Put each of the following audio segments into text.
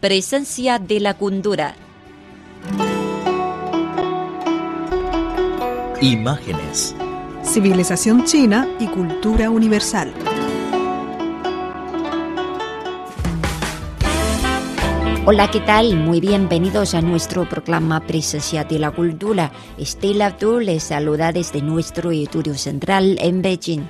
Presencia de la cultura. Imágenes. Civilización china y cultura universal. Hola, ¿qué tal? Muy bienvenidos a nuestro programa Presencia de la Cultura. Estela Abdul les saluda desde nuestro estudio central en Beijing.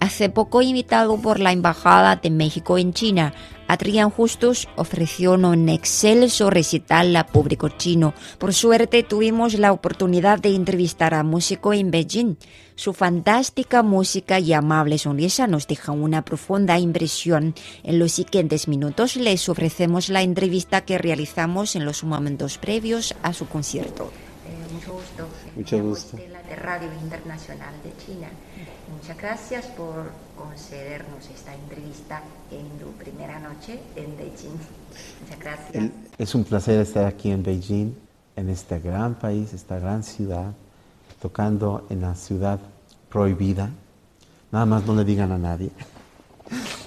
Hace poco invitado por la Embajada de México en China, Adrián Justus ofreció un excelso recital al público chino. Por suerte tuvimos la oportunidad de entrevistar a músico en Beijing. Su fantástica música y amable sonrisa nos deja una profunda impresión. En los siguientes minutos les ofrecemos la entrevista que realizamos en los momentos previos a su concierto. Eh, mucho gusto. Mucho gusto. De Radio Internacional de China. Muchas gracias por concedernos esta entrevista en tu primera noche en Beijing. Muchas gracias. Es un placer estar aquí en Beijing, en este gran país, esta gran ciudad, tocando en la ciudad prohibida. Nada más no le digan a nadie.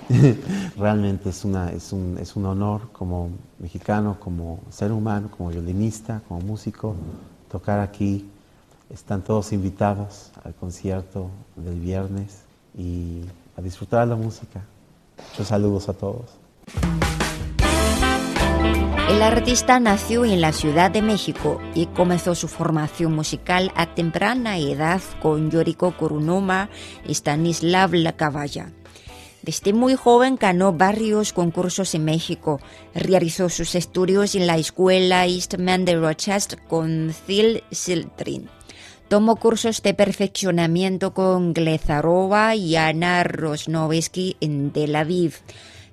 Realmente es, una, un honor como mexicano, como ser humano, como violinista, como músico, tocar aquí están todos invitados al concierto del viernes y a disfrutar la música. Muchos saludos a todos. El artista nació en la Ciudad de México y comenzó su formación musical a temprana edad con Yoriko Kurunoma y Stanislav Lacavalla. Desde muy joven ganó varios concursos en México. Realizó sus estudios en la escuela Eastman de Rochester con Phil Siltrin. Tomó cursos de perfeccionamiento con Glezarova y Ana Rosnovsky en Tel Aviv.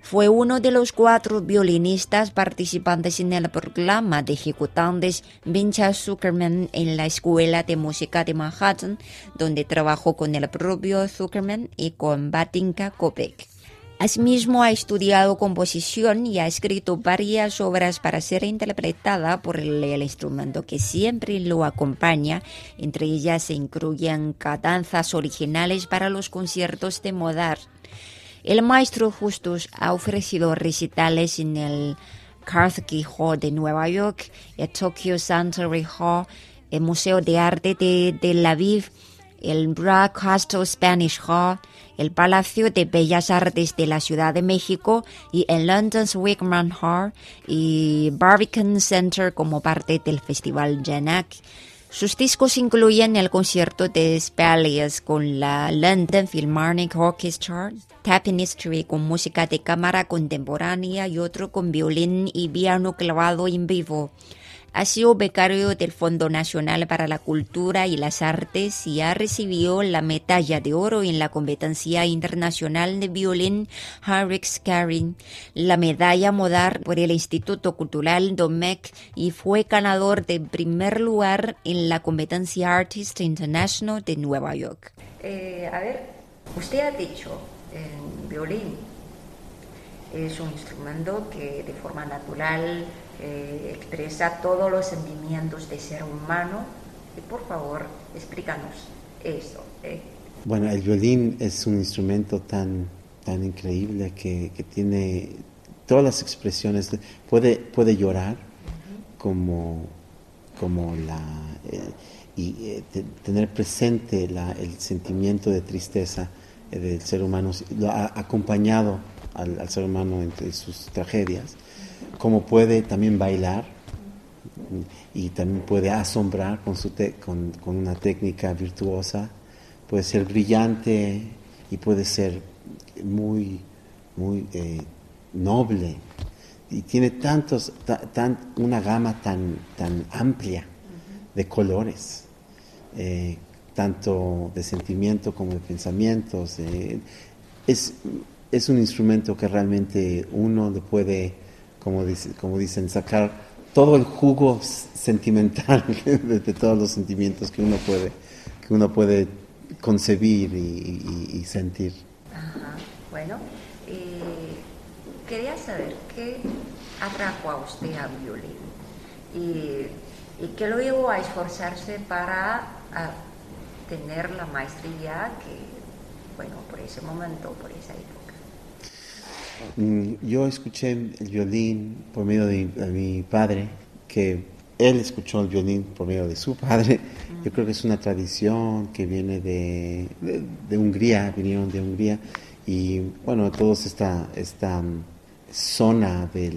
Fue uno de los cuatro violinistas participantes en el programa de ejecutantes Vincha Zuckerman en la Escuela de Música de Manhattan, donde trabajó con el propio Zuckerman y con Batinka Kopek. Asimismo, ha estudiado composición y ha escrito varias obras para ser interpretada por el, instrumento que siempre lo acompaña. Entre ellas se incluyen cadanzas originales para los conciertos de Mozart. El maestro Justus ha ofrecido recitales en el Carnegie Hall de Nueva York, el Tokyo Century Hall, el Museo de Arte de Tel Aviv, el Bragg Castle Spanish Hall, el Palacio de Bellas Artes de la Ciudad de México y el London's Wigman Hall y Barbican Center como parte del Festival Janak. Sus discos incluyen el concierto de Spalias con la London Philharmonic Orchestra, Tapestry con música de cámara contemporánea y otro con violín y piano clavado en vivo. Ha sido becario del Fondo Nacional para la Cultura y las Artes y ha recibido la medalla de oro en la competencia internacional de violín Harrix Karin, la medalla modar por el Instituto Cultural Domecq y fue ganador de primer lugar en la competencia Artist International de Nueva York. Eh, a ver, usted ha dicho el violín es un instrumento que de forma natural eh, expresa todos los sentimientos de ser humano. Y por favor, explícanos eso. Eh. Bueno, el violín es un instrumento tan, tan increíble que, que tiene todas las expresiones. De, puede, puede llorar como, como la... Eh, y te, tener presente la, el sentimiento de tristeza del ser humano, ha acompañado al, ser humano entre sus tragedias, como puede también bailar y también puede asombrar con, su con, una técnica virtuosa, puede ser brillante y puede ser muy, muy eh, noble y tiene tantos, ta, tan, una gama tan, tan amplia de colores. Eh, tanto de sentimiento como de pensamientos. Es, es un instrumento que realmente uno le puede como, como dicen, sacar todo el jugo sentimental de, todos los sentimientos que uno puede, que uno puede concebir y, sentir. Bueno, eh, quería saber qué atrajo a usted a violín y, y qué lo llevó a esforzarse para tener la maestría que, bueno, por ese momento, por esa época. Mm, yo escuché el violín por medio de, mi padre, que él escuchó el violín por medio de su padre. Yo creo que es una tradición que viene de, de, Hungría, vinieron de Hungría. Y bueno, toda esta, esta zona de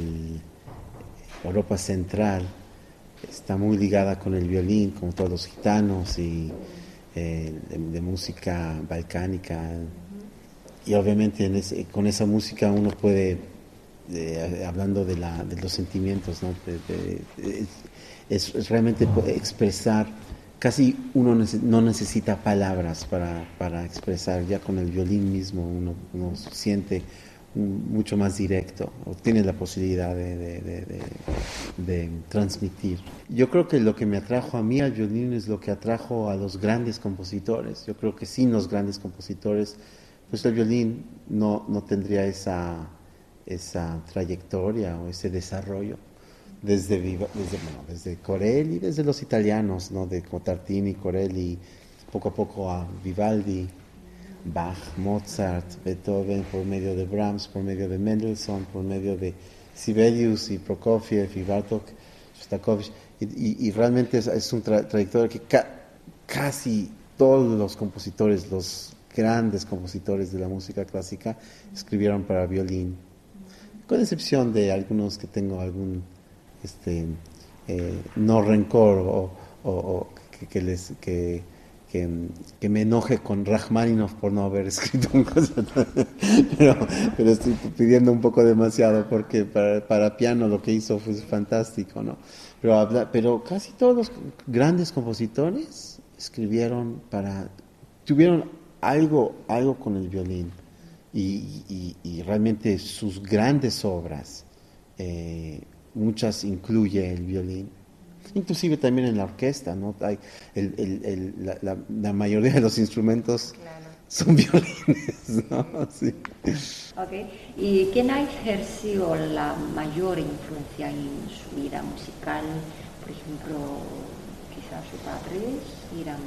Europa Central está muy ligada con el violín, como todos los gitanos y eh, de, música balcánica. Y obviamente con esa música uno puede, eh, hablando de, la, de, los sentimientos, ¿no? es, realmente expresar, casi uno no necesita palabras para, para, expresar, ya con el violín mismo uno, uno siente mucho más directo o tiene la posibilidad de, transmitir. Yo creo que lo que me atrajo a mí al violín es lo que atrajo a los grandes compositores. Yo creo que sin los grandes compositores, pues el violín no, no tendría esa, esa trayectoria o ese desarrollo. Desde, desde, bueno, desde Corelli, desde los italianos, ¿no? de Cotartini, Corelli, poco a poco a Vivaldi, Bach, Mozart, Beethoven, por medio de Brahms, por medio de Mendelssohn, por medio de Sibelius y Prokofiev y Bartok, Shostakovich. Y, realmente es, un trayectoria que casi todos los compositores, los grandes compositores de la música clásica, escribieron para violín, con excepción de algunos que tengo algún este, eh, no rencor o, que, les que que, me enoje con Rachmaninoff por no haber escrito un cosa, pero, estoy pidiendo un poco demasiado porque para, piano lo que hizo fue fantástico, ¿no? Pero, pero casi todos los grandes compositores escribieron para, tuvieron algo, algo con el violín. Y, y, realmente sus grandes obras, eh, muchas incluye el violín inclusive también en la orquesta, ¿no? Hay la, mayoría de los instrumentos son violines, ¿no? Sí. ¿Y quién ha ejercido la mayor influencia en su vida musical? Por ejemplo, quizás sus padres irán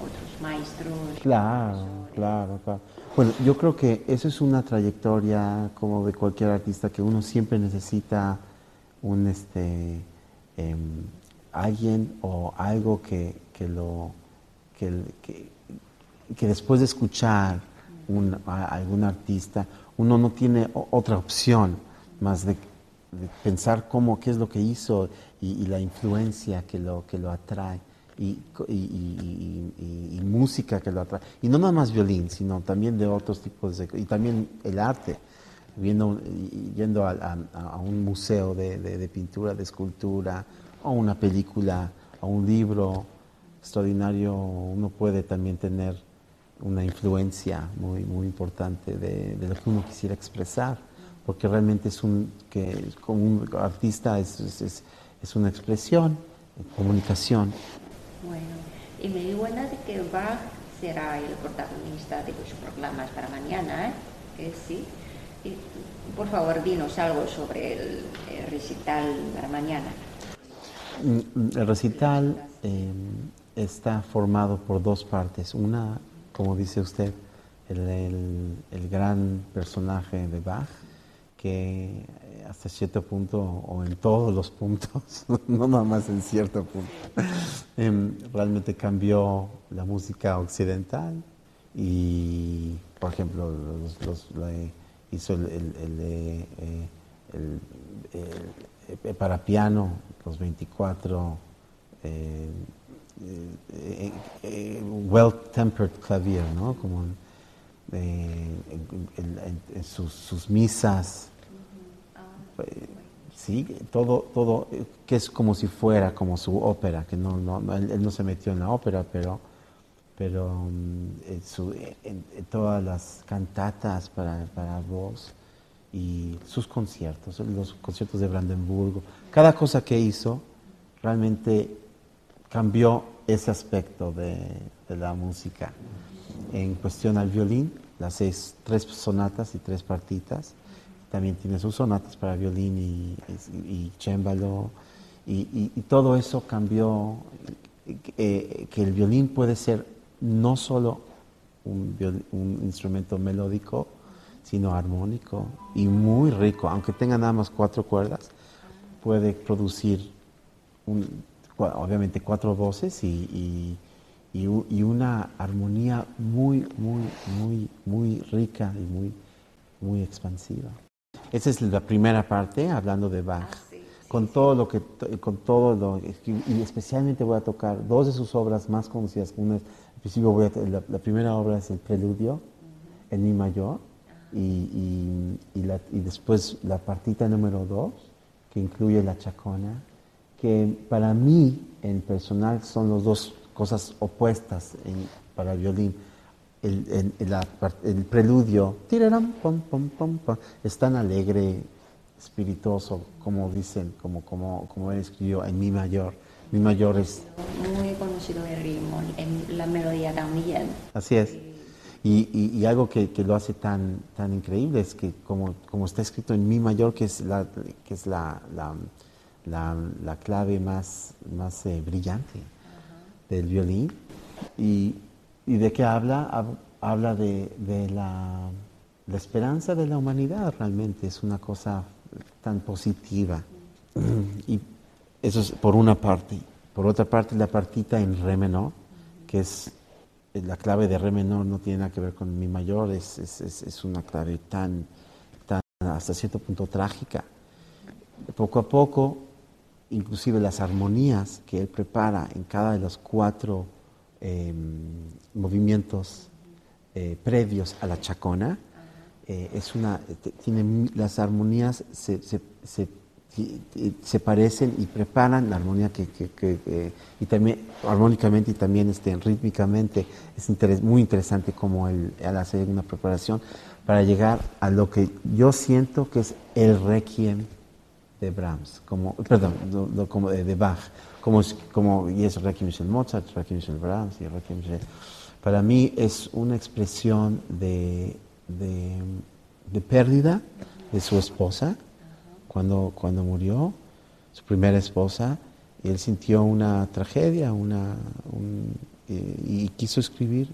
otros maestros. Claro, claro, claro. Bueno, yo creo que eso es una trayectoria como de cualquier artista que uno siempre necesita un este em, alguien o algo que, que lo, que, que, después de escuchar a algún artista, uno no tiene otra opción más de, pensar cómo, qué es lo que hizo y, la influencia que lo, que lo atrae. Y, música que lo atrae. Y no nada más violín, sino también de otros tipos de... Y también el arte. Viendo, yendo a, a, un museo de, de, pintura, de escultura, o una película o un libro extraordinario, uno puede también tener una influencia muy, muy importante de, lo que uno quisiera expresar, porque realmente es un, que como un artista es, es, una expresión, comunicación. Bueno, y me di buena de que Bach será el protagonista de los programas para mañana, ¿eh? sí. Y, por favor, dinos algo sobre el recital para mañana. El recital em, está formado por dos partes. Una, como dice usted, el, gran personaje de Bach, que eh, hasta cierto punto, o en todos los puntos, no nada más en cierto punto, em, realmente cambió la música occidental y, por ejemplo, los, hizo el, el, el, para piano los 24 eh, eh, eh, well-tempered clavier, ¿no? Como en, sus, misas. Sí, todo, todo, que es como si fuera como su ópera, que no, no, él, no se metió en la ópera, pero, pero mm, en, todas las cantatas para, para voz y sus conciertos, los conciertos de Brandenburgo, cada cosa que hizo realmente cambió ese aspecto de, la música. En cuestión al violín, las seis, tres sonatas y tres partitas. También tiene sus sonatas para violín y, y, chémbalo. Y, todo eso cambió, eh, que el violín puede ser no solo un, un, instrumento melódico, sino armónico y muy rico. Aunque tenga nada más cuatro cuerdas, puede producir un, obviamente cuatro voces y, y, una armonía muy, muy, muy, muy rica y muy, muy expansiva. Esa es la primera parte, hablando de Bach. Ah, con todo lo que, con todo lo, y especialmente voy a tocar dos de sus obras más conocidas. Una, al principio voy a, la, primera obra es el Preludio, en Mi mayor, y, y, después la partita número dos, que incluye la chacona que para mí en personal son las dos cosas opuestas para el violín. El, el, preludio es tan alegre, espirituoso, como dicen, como, como, como él escribió en Mi mayor. Mi mayor es... Muy conocido el ritmo, en la melodía también. Así es. Y, y, algo que, que, lo hace tan, tan increíble es que como, como está escrito en Mi mayor, que es la, que es la la, clave más, más eh, brillante del violín. Y, de qué habla? Habla de, la, esperanza de la humanidad realmente, es una cosa tan positiva. Y eso es por una parte. Por otra parte, la partita en re menor, que es la clave de re menor no tiene nada que ver con mi mayor, es, es, una clave tan, tan hasta cierto punto trágica. Poco a poco inclusive las armonías que él prepara en cada de los cuatro em, movimientos eh, previos a la chacona, eh, es una, tiene, las armonías se, se, se, parecen y preparan la armonía que, que, y también armónicamente y también este, rítmicamente. Es muy interesante como él, él hace una preparación para llegar a lo que yo siento que es el requiem de Brahms, como, perdón, como de, Bach, como, como, y es Requiem el Mozart, Requiem el Brahms y Requiem Para mí es una expresión de, de, pérdida de su esposa cuando, cuando murió, su primera esposa, él sintió una tragedia, una, y quiso escribir,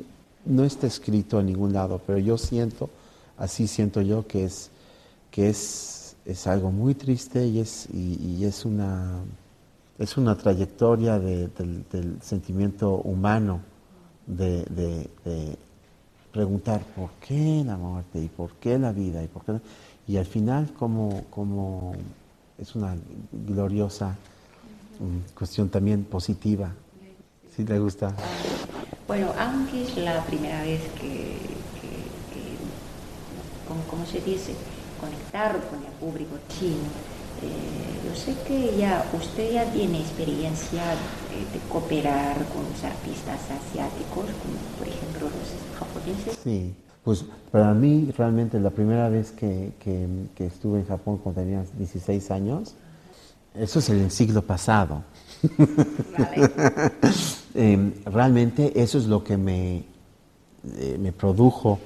no está escrito a ningún lado, pero yo siento, así siento yo que es, que es es algo muy triste y es, y, es, una, es una trayectoria del, sentimiento humano de, preguntar por qué la muerte y por qué la vida y por qué y al final como, como es una gloriosa mm, cuestión también positiva. ¿Sí le gusta? Bueno, aunque es la primera vez que, ¿cómo se dice? conectar con el público chino. Eh, yo sé que ya usted ya tiene experiencia de, cooperar con los artistas asiáticos, como por ejemplo los japoneses. Sí, pues para mí realmente la primera vez que, que, estuve en Japón cuando tenía 16 años, eso es el siglo pasado. Em, realmente eso es lo que me, eh, me produjo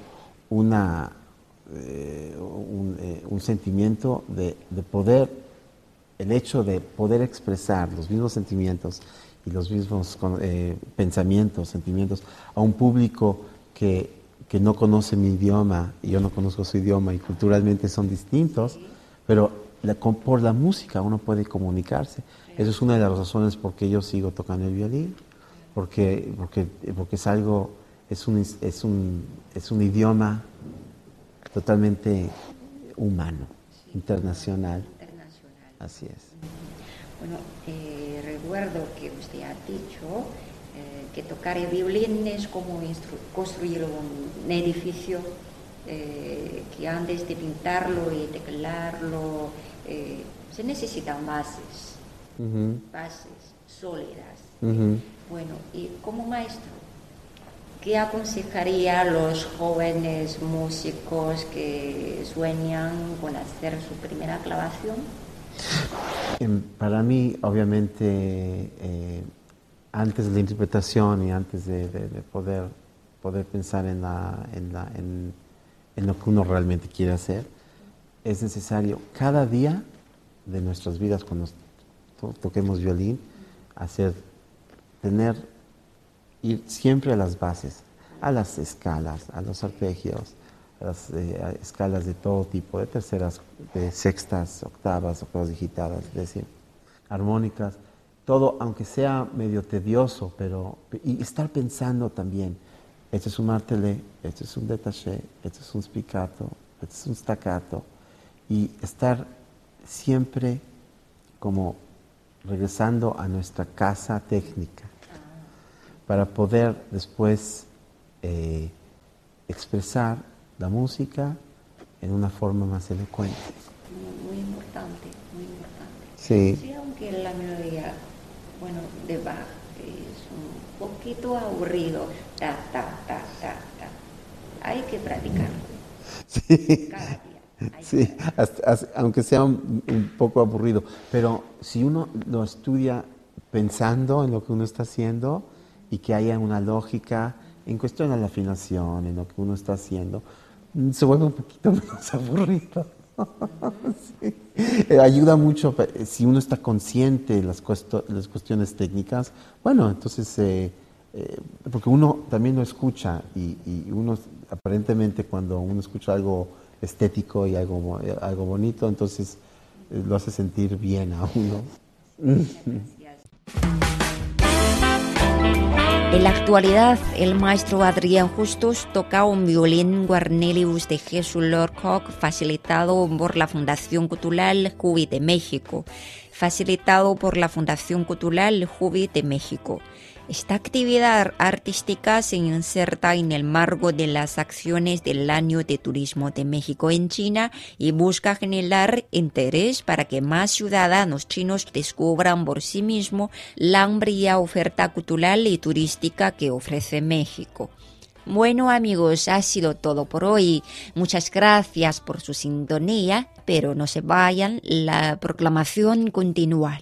una, eh, eh, un, sentimiento de, poder, el hecho de poder expresar los mismos sentimientos y los mismos eh, pensamientos, sentimientos a un público que, que, no conoce mi idioma y yo no conozco su idioma y culturalmente son distintos, pero por la música uno puede comunicarse. Eso es una de las razones por qué yo sigo tocando el violín, porque, porque, porque es algo, es un, es un, es un idioma totalmente humano, internacional. Así es. Bueno, eh, recuerdo que usted ha dicho eh, que tocar el violín es como construir un edificio eh, que antes de pintarlo y teclarlo se necesitan bases, bases sólidas. Bueno, y como maestro, ¿qué aconsejaría a los jóvenes músicos que sueñan con hacer su primera clavación? Em, para mí, obviamente, eh, antes de la interpretación y antes de, poder, poder pensar en, la, en, la, en, lo que uno realmente quiere hacer, es necesario cada día de nuestras vidas, cuando toquemos violín, hacer, tener, ir siempre a las bases, a las escalas, a los arpegios, a las eh, escalas de todo tipo, de terceras, de sextas, octavas, octavas digitadas, decir, armónicas, todo, aunque sea medio tedioso, pero y estar pensando también, este es un martelé, este es un detaché, este es un spiccato, este es un staccato, y estar siempre como regresando a nuestra casa técnica para poder después eh, expresar la música en una forma más elocuente. Muy, importante, muy importante. Sí. sí. aunque la melodía, bueno, de Bach es un poquito aburrido, ta, ta, ta, ta, ta. Hay que practicarlo. Sí. Cada día. Sí, aunque sea un, poco aburrido, pero si uno lo estudia pensando en lo que uno está haciendo y que haya una lógica en cuestión a la afinación, en lo que uno está haciendo, se vuelve un poquito menos aburrido. Eh, ayuda mucho si uno está consciente de las, las cuestiones técnicas. Bueno, entonces, eh, eh, porque uno también lo escucha y, uno aparentemente cuando uno escucha algo estético y algo, algo bonito, entonces lo hace sentir bien a uno. En la actualidad, el maestro Adrián Justus toca un violín Guarnelius de Jesús Lorcock facilitado por la Fundación Cultural Jubi de México, facilitado por la Fundación Cultural Jubi de México. Esta actividad artística se inserta en el marco de las acciones del Año de Turismo de México en China y busca generar interés para que más ciudadanos chinos descubran por sí mismos la amplia oferta cultural y turística que ofrece México. Bueno amigos, ha sido todo por hoy. Muchas gracias por su sintonía, pero no se vayan, la proclamación continúa.